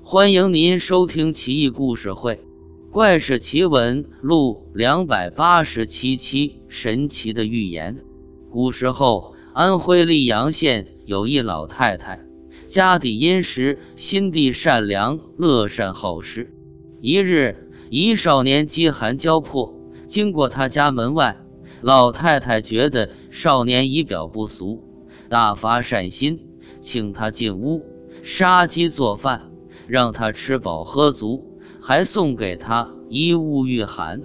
欢迎您收听《奇异故事会·怪事奇闻录》两百八十七期：神奇的预言。古时候，安徽溧阳县有一老太太，家底殷实，心地善良，乐善好施。一日，一少年饥寒交迫，经过他家门外，老太太觉得少年仪表不俗，大发善心，请他进屋杀鸡做饭。让他吃饱喝足，还送给他衣物御寒。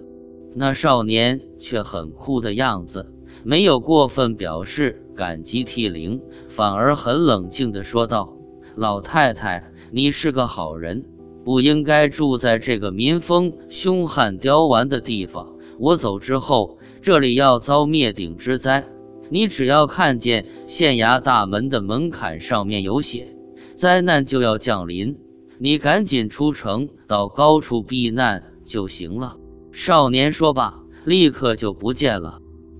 那少年却很酷的样子，没有过分表示感激涕零，反而很冷静地说道：“老太太，你是个好人，不应该住在这个民风凶悍刁顽的地方。我走之后，这里要遭灭顶之灾。你只要看见县衙大门的门槛上面有写，灾难就要降临。”你赶紧出城，到高处避难就行了。少年说罢，立刻就不见了。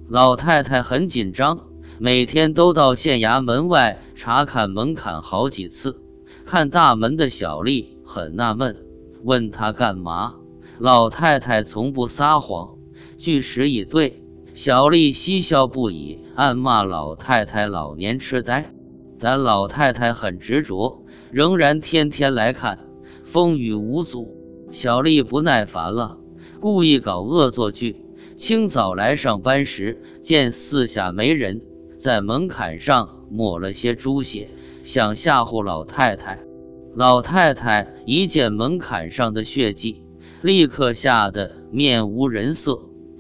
老太太很紧张，每天都到县衙门外查看门槛好几次。看大门的小丽很纳闷，问他干嘛。老太太从不撒谎，据实以对。小丽嬉笑不已，暗骂老太太老年痴呆。但老太太很执着。仍然天天来看，风雨无阻。小丽不耐烦了，故意搞恶作剧。清早来上班时，见四下没人，在门槛上抹了些猪血，想吓唬老太太。老太太一见门槛上的血迹，立刻吓得面无人色，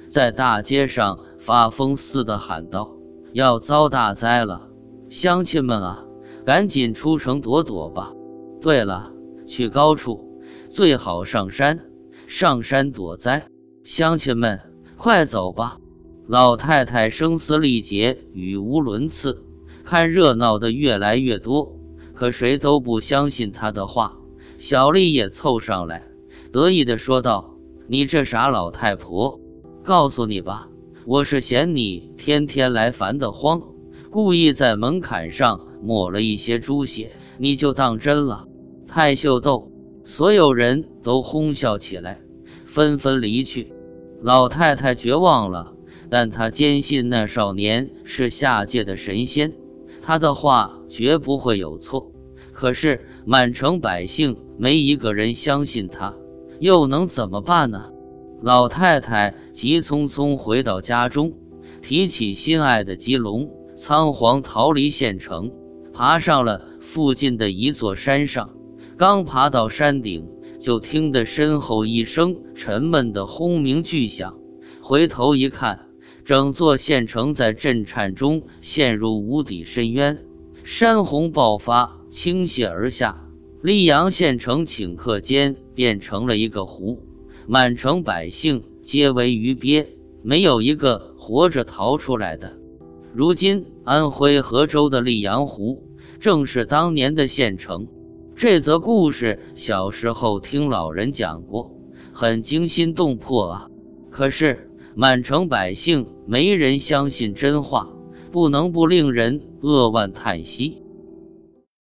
在大街上发疯似的喊道：“要遭大灾了，乡亲们啊！”赶紧出城躲躲吧！对了，去高处最好上山，上山躲灾。乡亲们，快走吧！老太太声嘶力竭，语无伦次，看热闹的越来越多，可谁都不相信她的话。小丽也凑上来，得意地说道：“你这傻老太婆，告诉你吧，我是嫌你天天来烦得慌，故意在门槛上。”抹了一些猪血，你就当真了？太秀逗！所有人都哄笑起来，纷纷离去。老太太绝望了，但她坚信那少年是下界的神仙，他的话绝不会有错。可是满城百姓没一个人相信他，又能怎么办呢？老太太急匆匆回到家中，提起心爱的鸡笼，仓皇逃离县城。爬上了附近的一座山上，刚爬到山顶，就听得身后一声沉闷的轰鸣巨响。回头一看，整座县城在震颤中陷入无底深渊，山洪爆发，倾泻而下，溧阳县城顷刻间变成了一个湖，满城百姓皆为鱼鳖，没有一个活着逃出来的。如今，安徽合州的溧阳湖。正是当年的县城。这则故事小时候听老人讲过，很惊心动魄啊！可是满城百姓没人相信真话，不能不令人扼腕叹息。